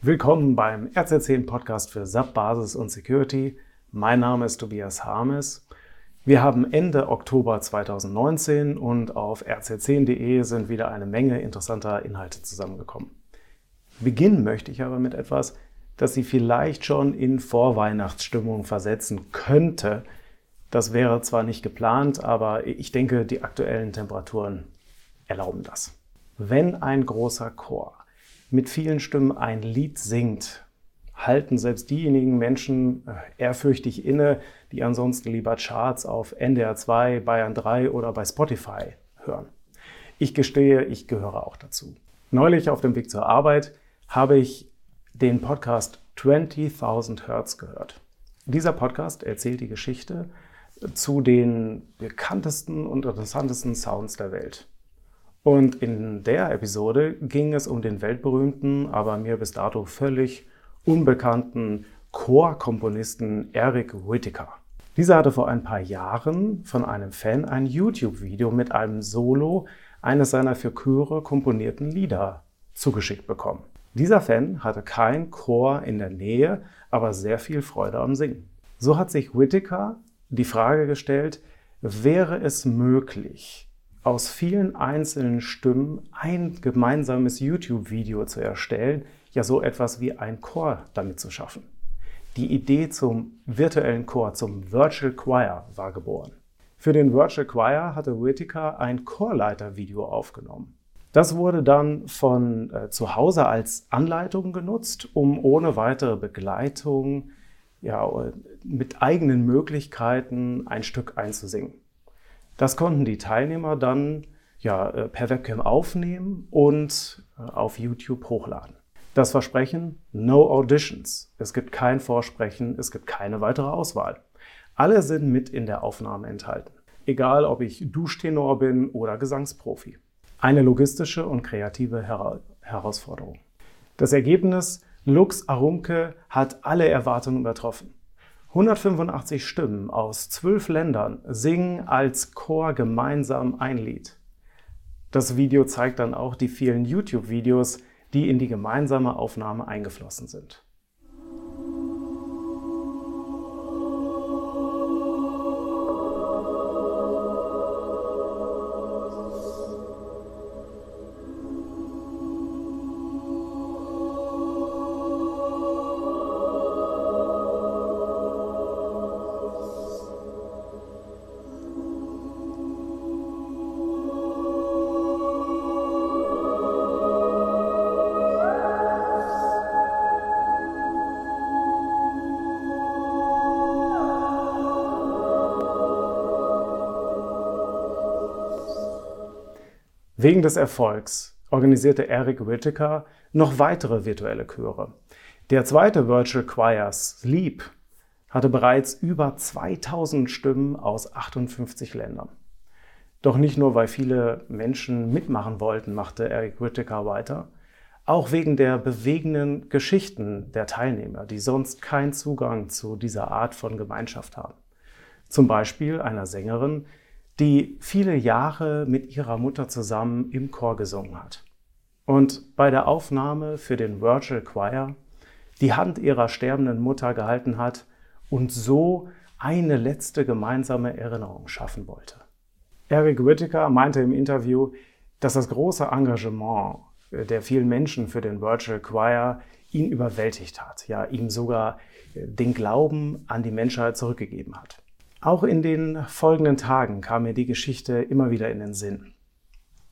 Willkommen beim RZ10 Podcast für SAP Basis und Security. Mein Name ist Tobias Harmes. Wir haben Ende Oktober 2019 und auf rz10.de sind wieder eine Menge interessanter Inhalte zusammengekommen. Beginnen möchte ich aber mit etwas, das Sie vielleicht schon in Vorweihnachtsstimmung versetzen könnte. Das wäre zwar nicht geplant, aber ich denke, die aktuellen Temperaturen erlauben das. Wenn ein großer Chor mit vielen Stimmen ein Lied singt, halten selbst diejenigen Menschen äh, ehrfürchtig inne, die ansonsten lieber Charts auf NDR 2, Bayern 3 oder bei Spotify hören. Ich gestehe, ich gehöre auch dazu. Neulich auf dem Weg zur Arbeit habe ich den Podcast 20.000 Hertz gehört. Dieser Podcast erzählt die Geschichte zu den bekanntesten und interessantesten Sounds der Welt. Und in der Episode ging es um den weltberühmten, aber mir bis dato völlig unbekannten Chorkomponisten Eric Whittaker. Dieser hatte vor ein paar Jahren von einem Fan ein YouTube-Video mit einem Solo eines seiner für Chöre komponierten Lieder zugeschickt bekommen. Dieser Fan hatte kein Chor in der Nähe, aber sehr viel Freude am Singen. So hat sich Whittaker die Frage gestellt, wäre es möglich, aus vielen einzelnen Stimmen ein gemeinsames YouTube-Video zu erstellen, ja so etwas wie ein Chor damit zu schaffen. Die Idee zum virtuellen Chor, zum Virtual Choir war geboren. Für den Virtual Choir hatte Whittaker ein Chorleiter-Video aufgenommen. Das wurde dann von äh, zu Hause als Anleitung genutzt, um ohne weitere Begleitung ja, mit eigenen Möglichkeiten ein Stück einzusingen. Das konnten die Teilnehmer dann ja, äh, per Webcam aufnehmen und äh, auf YouTube hochladen. Das Versprechen, no auditions. Es gibt kein Vorsprechen, es gibt keine weitere Auswahl. Alle sind mit in der Aufnahme enthalten. Egal, ob ich Duschtenor bin oder Gesangsprofi. Eine logistische und kreative Her Herausforderung. Das Ergebnis, Lux Arumke hat alle Erwartungen übertroffen. 185 Stimmen aus zwölf Ländern singen als Chor gemeinsam ein Lied. Das Video zeigt dann auch die vielen YouTube-Videos, die in die gemeinsame Aufnahme eingeflossen sind. Wegen des Erfolgs organisierte Eric Whittaker noch weitere virtuelle Chöre. Der zweite Virtual Choir Sleep hatte bereits über 2000 Stimmen aus 58 Ländern. Doch nicht nur, weil viele Menschen mitmachen wollten, machte Eric Whittaker weiter, auch wegen der bewegenden Geschichten der Teilnehmer, die sonst keinen Zugang zu dieser Art von Gemeinschaft haben. Zum Beispiel einer Sängerin, die viele Jahre mit ihrer Mutter zusammen im Chor gesungen hat. Und bei der Aufnahme für den Virtual Choir die Hand ihrer sterbenden Mutter gehalten hat und so eine letzte gemeinsame Erinnerung schaffen wollte. Eric Whittaker meinte im Interview, dass das große Engagement der vielen Menschen für den Virtual Choir ihn überwältigt hat, ja, ihm sogar den Glauben an die Menschheit zurückgegeben hat. Auch in den folgenden Tagen kam mir die Geschichte immer wieder in den Sinn.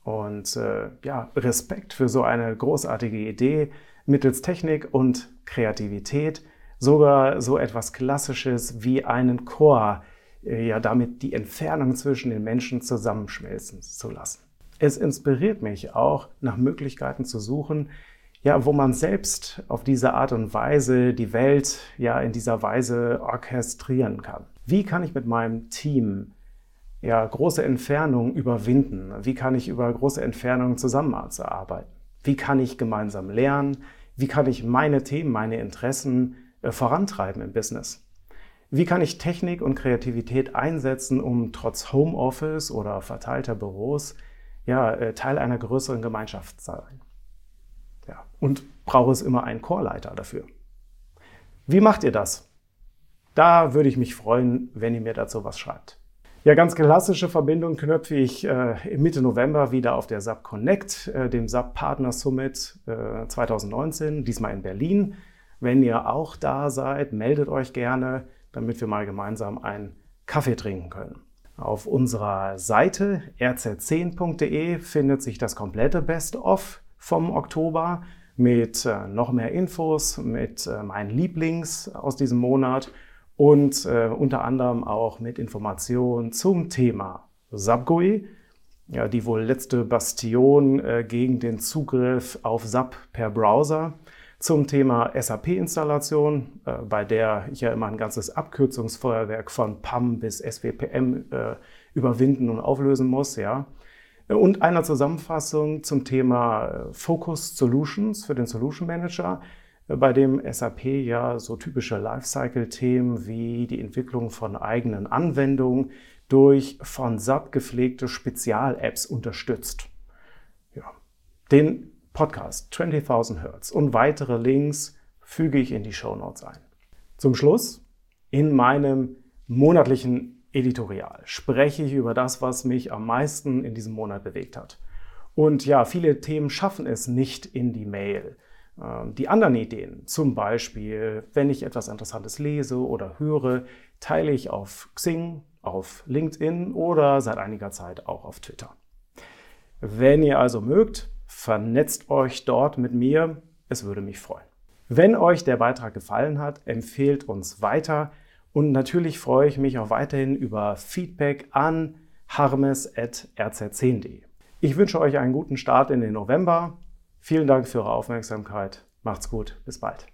Und äh, ja, Respekt für so eine großartige Idee mittels Technik und Kreativität, sogar so etwas Klassisches wie einen Chor, äh, ja, damit die Entfernung zwischen den Menschen zusammenschmelzen zu lassen. Es inspiriert mich auch, nach Möglichkeiten zu suchen, ja, wo man selbst auf diese Art und Weise die Welt ja in dieser Weise orchestrieren kann. Wie kann ich mit meinem Team ja, große Entfernungen überwinden? Wie kann ich über große Entfernungen zusammenarbeiten? Wie kann ich gemeinsam lernen? Wie kann ich meine Themen, meine Interessen äh, vorantreiben im Business? Wie kann ich Technik und Kreativität einsetzen, um trotz Homeoffice oder verteilter Büros ja, äh, Teil einer größeren Gemeinschaft zu sein? Ja. Und braucht es immer einen Chorleiter dafür. Wie macht ihr das? Da würde ich mich freuen, wenn ihr mir dazu was schreibt. Ja, ganz klassische Verbindung knöpfe ich äh, Mitte November wieder auf der SAP Connect, äh, dem SAP Partner Summit äh, 2019, diesmal in Berlin. Wenn ihr auch da seid, meldet euch gerne, damit wir mal gemeinsam einen Kaffee trinken können. Auf unserer Seite rz10.de findet sich das komplette Best-of vom Oktober mit äh, noch mehr Infos, mit äh, meinen Lieblings aus diesem Monat und äh, unter anderem auch mit Informationen zum Thema SAP-GUI, ja, die wohl letzte Bastion äh, gegen den Zugriff auf SAP per Browser, zum Thema SAP-Installation, äh, bei der ich ja immer ein ganzes Abkürzungsfeuerwerk von PAM bis SWPM äh, überwinden und auflösen muss, ja. Und einer Zusammenfassung zum Thema äh, Focus Solutions für den Solution Manager, bei dem SAP ja so typische Lifecycle-Themen wie die Entwicklung von eigenen Anwendungen durch von SAP gepflegte Spezial-Apps unterstützt. Ja. Den Podcast 20.000 Hertz und weitere Links füge ich in die Show Notes ein. Zum Schluss, in meinem monatlichen Editorial spreche ich über das, was mich am meisten in diesem Monat bewegt hat. Und ja, viele Themen schaffen es nicht in die Mail. Ähm, die anderen Ideen, zum Beispiel, wenn ich etwas Interessantes lese oder höre, teile ich auf Xing, auf LinkedIn oder seit einiger Zeit auch auf Twitter. Wenn ihr also mögt, vernetzt euch dort mit mir, es würde mich freuen. Wenn euch der Beitrag gefallen hat, empfehlt uns weiter und natürlich freue ich mich auch weiterhin über Feedback an harmes.rz10.de. Ich wünsche euch einen guten Start in den November Vielen Dank für Ihre Aufmerksamkeit. Macht's gut. Bis bald.